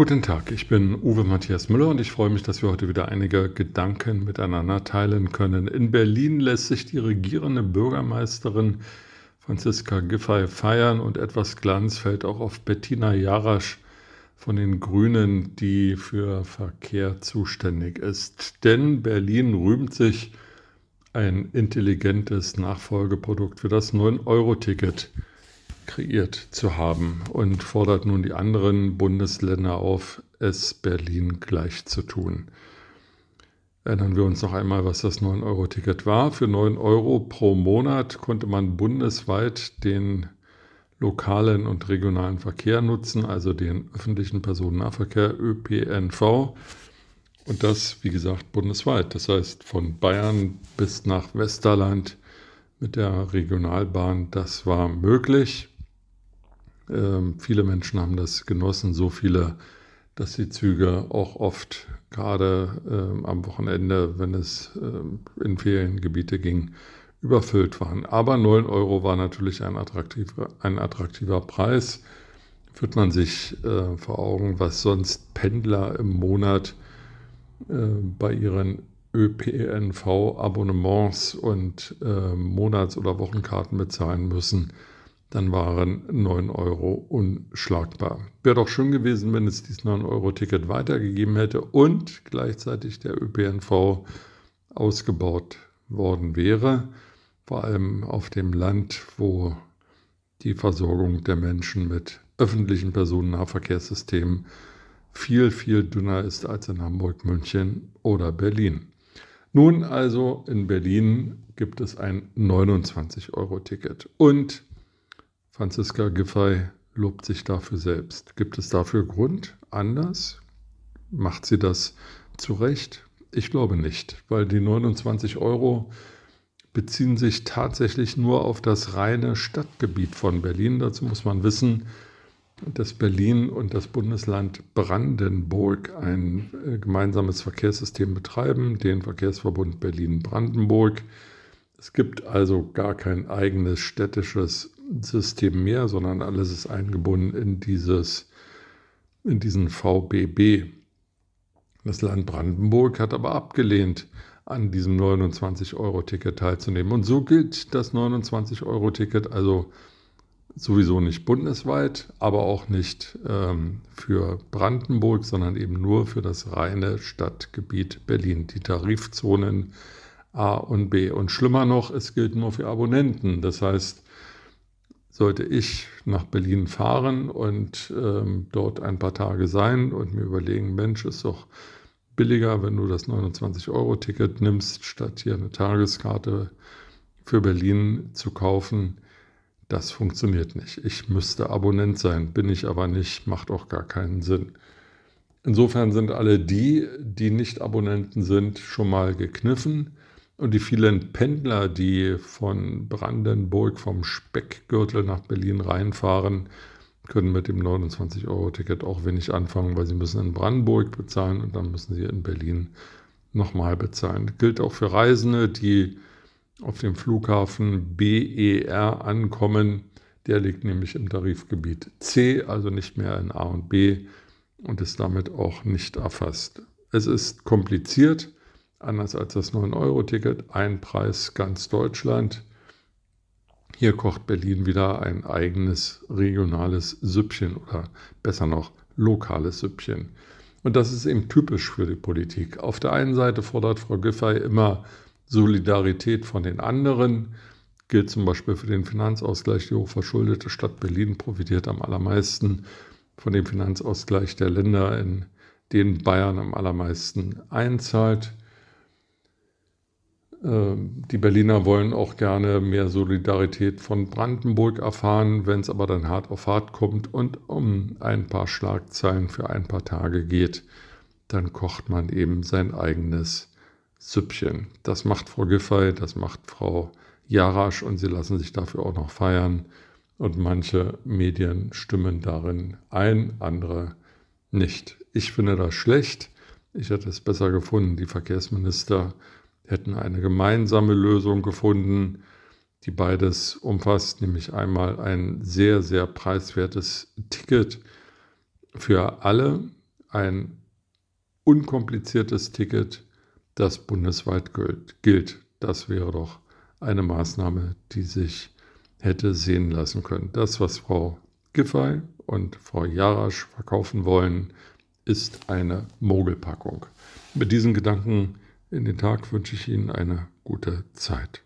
Guten Tag, ich bin Uwe Matthias Müller und ich freue mich, dass wir heute wieder einige Gedanken miteinander teilen können. In Berlin lässt sich die regierende Bürgermeisterin Franziska Giffey feiern und etwas Glanz fällt auch auf Bettina Jarasch von den Grünen, die für Verkehr zuständig ist. Denn Berlin rühmt sich ein intelligentes Nachfolgeprodukt für das 9-Euro-Ticket kreiert zu haben und fordert nun die anderen Bundesländer auf, es Berlin gleich zu tun. Erinnern wir uns noch einmal, was das 9-Euro-Ticket war. Für 9 Euro pro Monat konnte man bundesweit den lokalen und regionalen Verkehr nutzen, also den öffentlichen Personennahverkehr ÖPNV. Und das, wie gesagt, bundesweit. Das heißt, von Bayern bis nach Westerland mit der Regionalbahn, das war möglich. Ähm, viele Menschen haben das genossen, so viele, dass die Züge auch oft gerade ähm, am Wochenende, wenn es ähm, in Feriengebiete ging, überfüllt waren. Aber 9 Euro war natürlich ein attraktiver, ein attraktiver Preis. Führt man sich äh, vor Augen, was sonst Pendler im Monat äh, bei ihren ÖPNV-Abonnements und äh, Monats- oder Wochenkarten bezahlen müssen, dann waren 9 Euro unschlagbar. Wäre doch schön gewesen, wenn es dieses 9-Euro-Ticket weitergegeben hätte und gleichzeitig der ÖPNV ausgebaut worden wäre, vor allem auf dem Land, wo die Versorgung der Menschen mit öffentlichen Personennahverkehrssystemen viel, viel dünner ist als in Hamburg, München oder Berlin. Nun also in Berlin gibt es ein 29-Euro-Ticket und Franziska Giffey lobt sich dafür selbst. Gibt es dafür Grund? Anders? Macht sie das zu Recht? Ich glaube nicht, weil die 29 Euro beziehen sich tatsächlich nur auf das reine Stadtgebiet von Berlin. Dazu muss man wissen, dass Berlin und das Bundesland Brandenburg ein äh, gemeinsames Verkehrssystem betreiben, den Verkehrsverbund Berlin-Brandenburg. Es gibt also gar kein eigenes städtisches System mehr, sondern alles ist eingebunden in, dieses, in diesen VBB. Das Land Brandenburg hat aber abgelehnt, an diesem 29-Euro-Ticket teilzunehmen. Und so gilt das 29-Euro-Ticket also sowieso nicht bundesweit, aber auch nicht ähm, für Brandenburg, sondern eben nur für das reine Stadtgebiet Berlin. Die Tarifzonen A und B. Und schlimmer noch, es gilt nur für Abonnenten. Das heißt, sollte ich nach Berlin fahren und ähm, dort ein paar Tage sein und mir überlegen, Mensch, ist doch billiger, wenn du das 29-Euro-Ticket nimmst, statt hier eine Tageskarte für Berlin zu kaufen. Das funktioniert nicht. Ich müsste Abonnent sein, bin ich aber nicht, macht auch gar keinen Sinn. Insofern sind alle die, die nicht Abonnenten sind, schon mal gekniffen. Und die vielen Pendler, die von Brandenburg vom Speckgürtel nach Berlin reinfahren, können mit dem 29-Euro-Ticket auch wenig anfangen, weil sie müssen in Brandenburg bezahlen und dann müssen sie in Berlin nochmal bezahlen. gilt auch für Reisende, die auf dem Flughafen BER ankommen. Der liegt nämlich im Tarifgebiet C, also nicht mehr in A und B und ist damit auch nicht erfasst. Es ist kompliziert Anders als das 9-Euro-Ticket, ein Preis ganz Deutschland. Hier kocht Berlin wieder ein eigenes regionales Süppchen oder besser noch lokales Süppchen. Und das ist eben typisch für die Politik. Auf der einen Seite fordert Frau Giffey immer Solidarität von den anderen, gilt zum Beispiel für den Finanzausgleich. Die hochverschuldete Stadt Berlin profitiert am allermeisten von dem Finanzausgleich der Länder, in denen Bayern am allermeisten einzahlt. Ähm, die Berliner wollen auch gerne mehr Solidarität von Brandenburg erfahren, wenn es aber dann hart auf hart kommt und um ein paar Schlagzeilen für ein paar Tage geht, dann kocht man eben sein eigenes Süppchen. Das macht Frau Giffey, das macht Frau Jarasch und sie lassen sich dafür auch noch feiern. Und manche Medien stimmen darin ein, andere nicht. Ich finde das schlecht. Ich hätte es besser gefunden, die Verkehrsminister hätten eine gemeinsame Lösung gefunden, die beides umfasst, nämlich einmal ein sehr, sehr preiswertes Ticket für alle, ein unkompliziertes Ticket, das bundesweit gilt. Das wäre doch eine Maßnahme, die sich hätte sehen lassen können. Das, was Frau Giffey und Frau Jarasch verkaufen wollen, ist eine Mogelpackung. Mit diesen Gedanken in den Tag wünsche ich Ihnen eine gute Zeit.